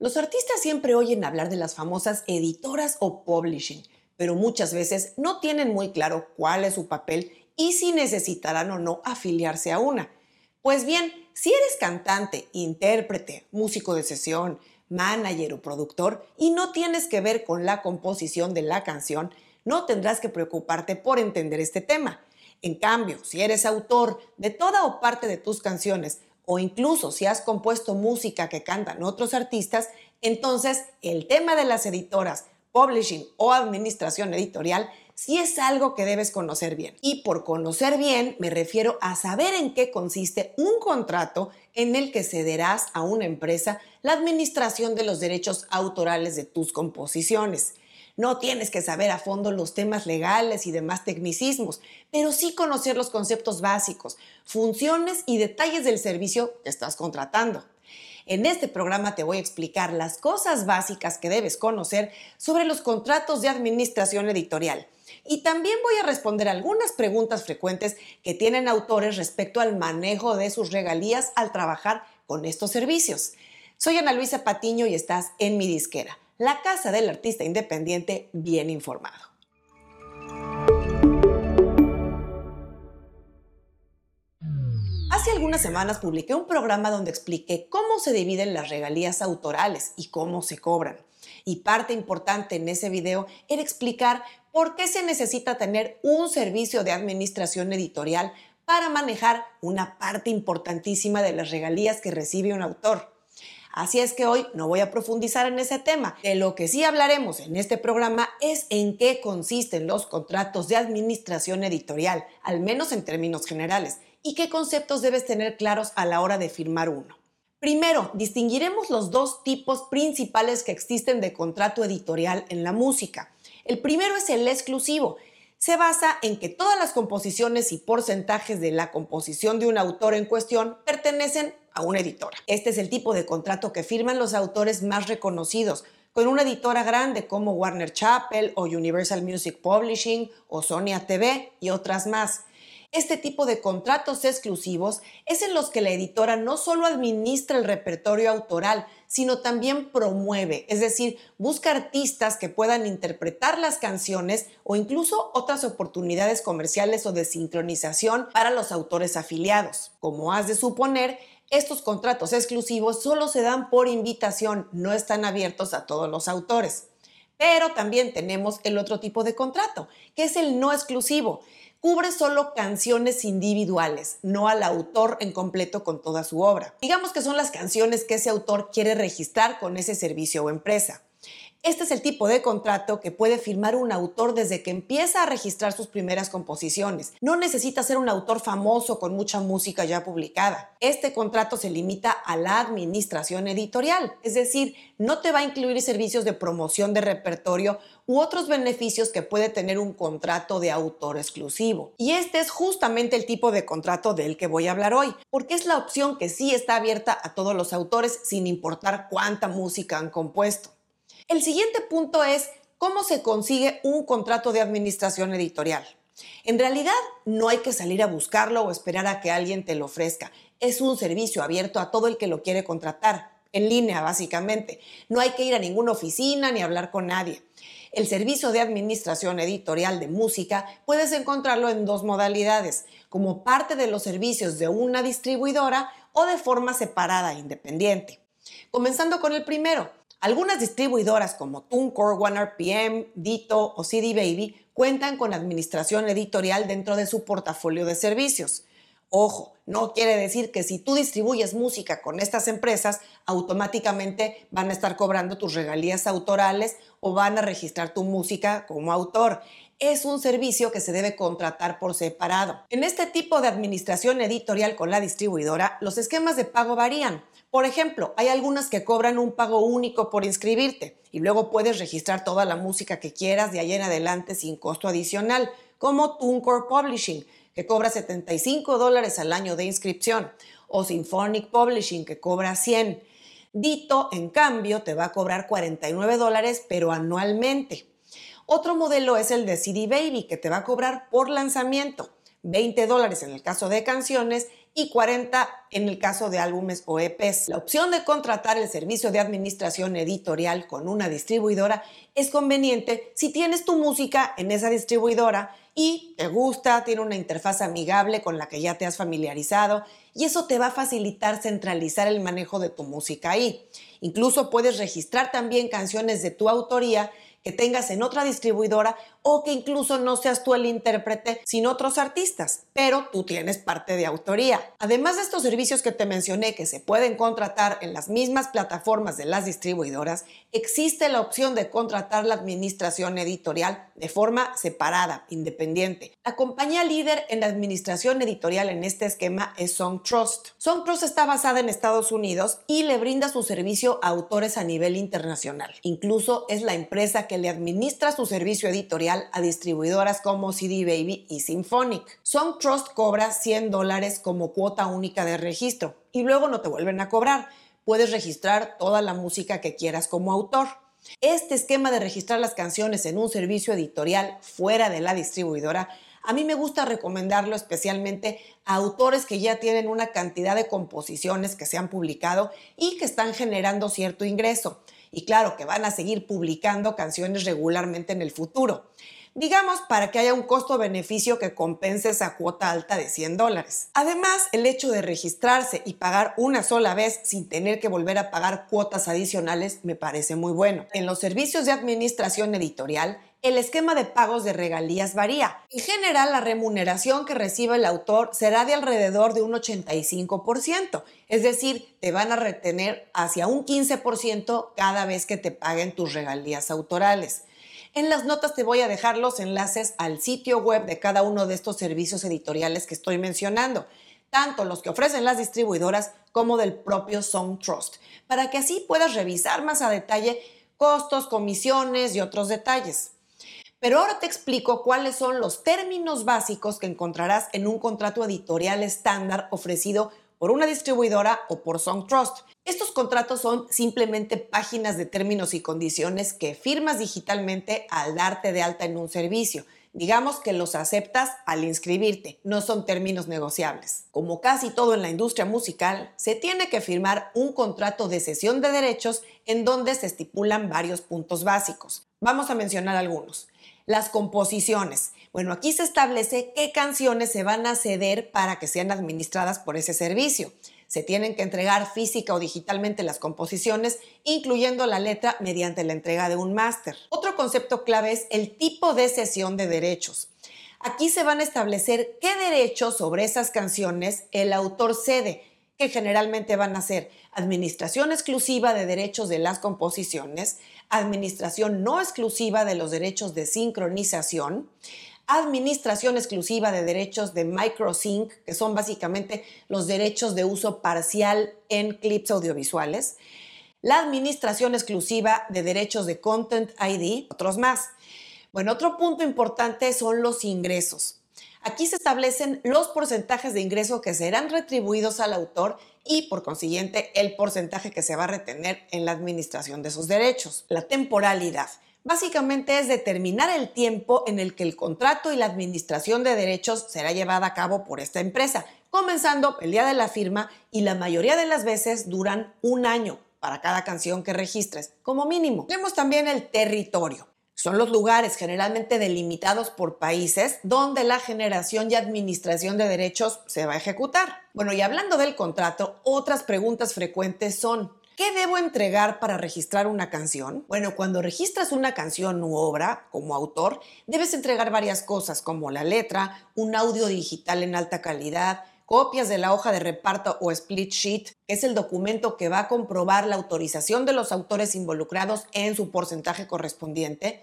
Los artistas siempre oyen hablar de las famosas editoras o publishing, pero muchas veces no tienen muy claro cuál es su papel y si necesitarán o no afiliarse a una. Pues bien, si eres cantante, intérprete, músico de sesión, manager o productor y no tienes que ver con la composición de la canción, no tendrás que preocuparte por entender este tema. En cambio, si eres autor de toda o parte de tus canciones o incluso si has compuesto música que cantan otros artistas, entonces el tema de las editoras, publishing o administración editorial sí es algo que debes conocer bien. Y por conocer bien me refiero a saber en qué consiste un contrato en el que cederás a una empresa la administración de los derechos autorales de tus composiciones. No tienes que saber a fondo los temas legales y demás tecnicismos, pero sí conocer los conceptos básicos, funciones y detalles del servicio que estás contratando. En este programa te voy a explicar las cosas básicas que debes conocer sobre los contratos de administración editorial. Y también voy a responder algunas preguntas frecuentes que tienen autores respecto al manejo de sus regalías al trabajar con estos servicios. Soy Ana Luisa Patiño y estás en mi disquera la casa del artista independiente bien informado. Hace algunas semanas publiqué un programa donde expliqué cómo se dividen las regalías autorales y cómo se cobran. Y parte importante en ese video era explicar por qué se necesita tener un servicio de administración editorial para manejar una parte importantísima de las regalías que recibe un autor. Así es que hoy no voy a profundizar en ese tema. De lo que sí hablaremos en este programa es en qué consisten los contratos de administración editorial, al menos en términos generales, y qué conceptos debes tener claros a la hora de firmar uno. Primero, distinguiremos los dos tipos principales que existen de contrato editorial en la música. El primero es el exclusivo. Se basa en que todas las composiciones y porcentajes de la composición de un autor en cuestión pertenecen a una editora. Este es el tipo de contrato que firman los autores más reconocidos, con una editora grande como Warner Chappell o Universal Music Publishing o Sonia TV y otras más. Este tipo de contratos exclusivos es en los que la editora no solo administra el repertorio autoral, sino también promueve, es decir, busca artistas que puedan interpretar las canciones o incluso otras oportunidades comerciales o de sincronización para los autores afiliados. Como has de suponer, estos contratos exclusivos solo se dan por invitación, no están abiertos a todos los autores. Pero también tenemos el otro tipo de contrato, que es el no exclusivo. Cubre solo canciones individuales, no al autor en completo con toda su obra. Digamos que son las canciones que ese autor quiere registrar con ese servicio o empresa. Este es el tipo de contrato que puede firmar un autor desde que empieza a registrar sus primeras composiciones. No necesita ser un autor famoso con mucha música ya publicada. Este contrato se limita a la administración editorial, es decir, no te va a incluir servicios de promoción de repertorio u otros beneficios que puede tener un contrato de autor exclusivo. Y este es justamente el tipo de contrato del que voy a hablar hoy, porque es la opción que sí está abierta a todos los autores sin importar cuánta música han compuesto. El siguiente punto es cómo se consigue un contrato de administración editorial. En realidad no hay que salir a buscarlo o esperar a que alguien te lo ofrezca. Es un servicio abierto a todo el que lo quiere contratar, en línea básicamente. No hay que ir a ninguna oficina ni hablar con nadie. El servicio de administración editorial de música puedes encontrarlo en dos modalidades, como parte de los servicios de una distribuidora o de forma separada e independiente. Comenzando con el primero, algunas distribuidoras como TuneCore, OneRPM, Dito o CD Baby cuentan con administración editorial dentro de su portafolio de servicios. Ojo, no quiere decir que si tú distribuyes música con estas empresas, automáticamente van a estar cobrando tus regalías autorales o van a registrar tu música como autor. Es un servicio que se debe contratar por separado. En este tipo de administración editorial con la distribuidora, los esquemas de pago varían. Por ejemplo, hay algunas que cobran un pago único por inscribirte y luego puedes registrar toda la música que quieras de ahí en adelante sin costo adicional, como TuneCore Publishing, que cobra 75 dólares al año de inscripción, o Symphonic Publishing, que cobra 100. Dito, en cambio, te va a cobrar 49 dólares, pero anualmente. Otro modelo es el de CD Baby, que te va a cobrar por lanzamiento. 20 dólares en el caso de canciones y 40 en el caso de álbumes o EPs. La opción de contratar el servicio de administración editorial con una distribuidora es conveniente si tienes tu música en esa distribuidora y te gusta, tiene una interfaz amigable con la que ya te has familiarizado y eso te va a facilitar centralizar el manejo de tu música ahí. Incluso puedes registrar también canciones de tu autoría que tengas en otra distribuidora o que incluso no seas tú el intérprete, sino otros artistas, pero tú tienes parte de autoría. Además de estos servicios que te mencioné que se pueden contratar en las mismas plataformas de las distribuidoras, existe la opción de contratar la administración editorial de forma separada, independiente. La compañía líder en la administración editorial en este esquema es SongTrust. SongTrust está basada en Estados Unidos y le brinda su servicio a autores a nivel internacional. Incluso es la empresa que le administra su servicio editorial a distribuidoras como CD Baby y Symphonic. Trust cobra 100 dólares como cuota única de registro y luego no te vuelven a cobrar. Puedes registrar toda la música que quieras como autor. Este esquema de registrar las canciones en un servicio editorial fuera de la distribuidora a mí me gusta recomendarlo especialmente a autores que ya tienen una cantidad de composiciones que se han publicado y que están generando cierto ingreso y claro que van a seguir publicando canciones regularmente en el futuro. Digamos, para que haya un costo-beneficio que compense esa cuota alta de 100 dólares. Además, el hecho de registrarse y pagar una sola vez sin tener que volver a pagar cuotas adicionales me parece muy bueno. En los servicios de administración editorial, el esquema de pagos de regalías varía. En general, la remuneración que recibe el autor será de alrededor de un 85%, es decir, te van a retener hacia un 15% cada vez que te paguen tus regalías autorales. En las notas te voy a dejar los enlaces al sitio web de cada uno de estos servicios editoriales que estoy mencionando, tanto los que ofrecen las distribuidoras como del propio Song Trust, para que así puedas revisar más a detalle costos, comisiones y otros detalles. Pero ahora te explico cuáles son los términos básicos que encontrarás en un contrato editorial estándar ofrecido por una distribuidora o por SongTrust. Estos contratos son simplemente páginas de términos y condiciones que firmas digitalmente al darte de alta en un servicio. Digamos que los aceptas al inscribirte, no son términos negociables. Como casi todo en la industria musical, se tiene que firmar un contrato de cesión de derechos en donde se estipulan varios puntos básicos. Vamos a mencionar algunos. Las composiciones. Bueno, aquí se establece qué canciones se van a ceder para que sean administradas por ese servicio. Se tienen que entregar física o digitalmente las composiciones, incluyendo la letra mediante la entrega de un máster. Otro concepto clave es el tipo de cesión de derechos. Aquí se van a establecer qué derechos sobre esas canciones el autor cede, que generalmente van a ser administración exclusiva de derechos de las composiciones, administración no exclusiva de los derechos de sincronización, administración exclusiva de derechos de microsync, que son básicamente los derechos de uso parcial en clips audiovisuales, la administración exclusiva de derechos de Content ID, otros más. Bueno, otro punto importante son los ingresos. Aquí se establecen los porcentajes de ingreso que serán retribuidos al autor y por consiguiente el porcentaje que se va a retener en la administración de esos derechos. La temporalidad. Básicamente es determinar el tiempo en el que el contrato y la administración de derechos será llevada a cabo por esta empresa, comenzando el día de la firma y la mayoría de las veces duran un año para cada canción que registres, como mínimo. Tenemos también el territorio. Son los lugares generalmente delimitados por países donde la generación y administración de derechos se va a ejecutar. Bueno, y hablando del contrato, otras preguntas frecuentes son, ¿Qué debo entregar para registrar una canción? Bueno, cuando registras una canción u obra como autor, debes entregar varias cosas como la letra, un audio digital en alta calidad, copias de la hoja de reparto o split sheet, que es el documento que va a comprobar la autorización de los autores involucrados en su porcentaje correspondiente.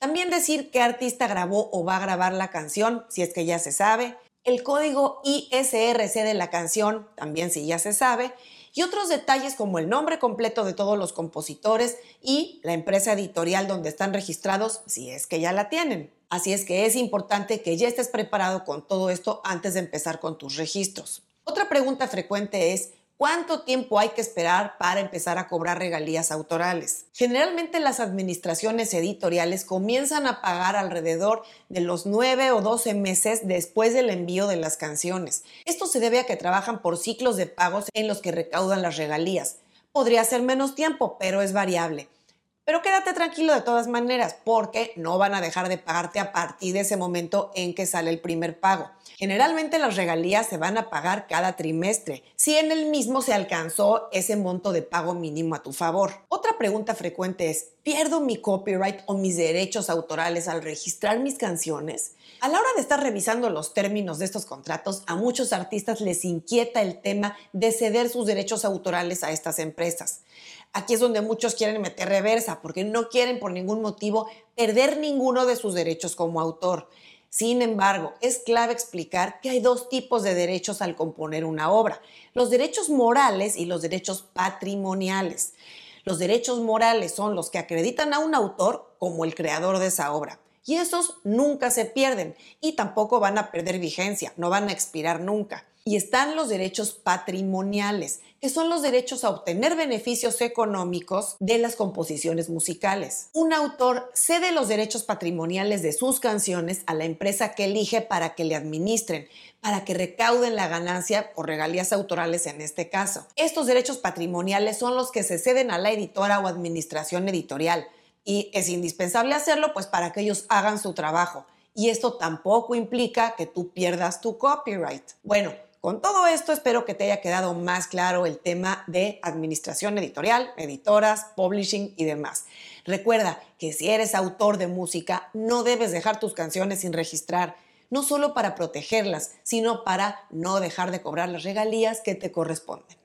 También decir qué artista grabó o va a grabar la canción, si es que ya se sabe. El código ISRC de la canción, también si ya se sabe. Y otros detalles como el nombre completo de todos los compositores y la empresa editorial donde están registrados, si es que ya la tienen. Así es que es importante que ya estés preparado con todo esto antes de empezar con tus registros. Otra pregunta frecuente es, ¿Cuánto tiempo hay que esperar para empezar a cobrar regalías autorales? Generalmente las administraciones editoriales comienzan a pagar alrededor de los 9 o 12 meses después del envío de las canciones. Esto se debe a que trabajan por ciclos de pagos en los que recaudan las regalías. Podría ser menos tiempo, pero es variable. Pero quédate tranquilo de todas maneras, porque no van a dejar de pagarte a partir de ese momento en que sale el primer pago. Generalmente las regalías se van a pagar cada trimestre, si en el mismo se alcanzó ese monto de pago mínimo a tu favor. Otra pregunta frecuente es, ¿pierdo mi copyright o mis derechos autorales al registrar mis canciones? A la hora de estar revisando los términos de estos contratos, a muchos artistas les inquieta el tema de ceder sus derechos autorales a estas empresas. Aquí es donde muchos quieren meter reversa porque no quieren por ningún motivo perder ninguno de sus derechos como autor. Sin embargo, es clave explicar que hay dos tipos de derechos al componer una obra, los derechos morales y los derechos patrimoniales. Los derechos morales son los que acreditan a un autor como el creador de esa obra. Y esos nunca se pierden y tampoco van a perder vigencia, no van a expirar nunca. Y están los derechos patrimoniales, que son los derechos a obtener beneficios económicos de las composiciones musicales. Un autor cede los derechos patrimoniales de sus canciones a la empresa que elige para que le administren, para que recauden la ganancia o regalías autorales en este caso. Estos derechos patrimoniales son los que se ceden a la editora o administración editorial y es indispensable hacerlo pues para que ellos hagan su trabajo. Y esto tampoco implica que tú pierdas tu copyright. Bueno, con todo esto espero que te haya quedado más claro el tema de administración editorial, editoras, publishing y demás. Recuerda que si eres autor de música, no debes dejar tus canciones sin registrar, no solo para protegerlas, sino para no dejar de cobrar las regalías que te corresponden.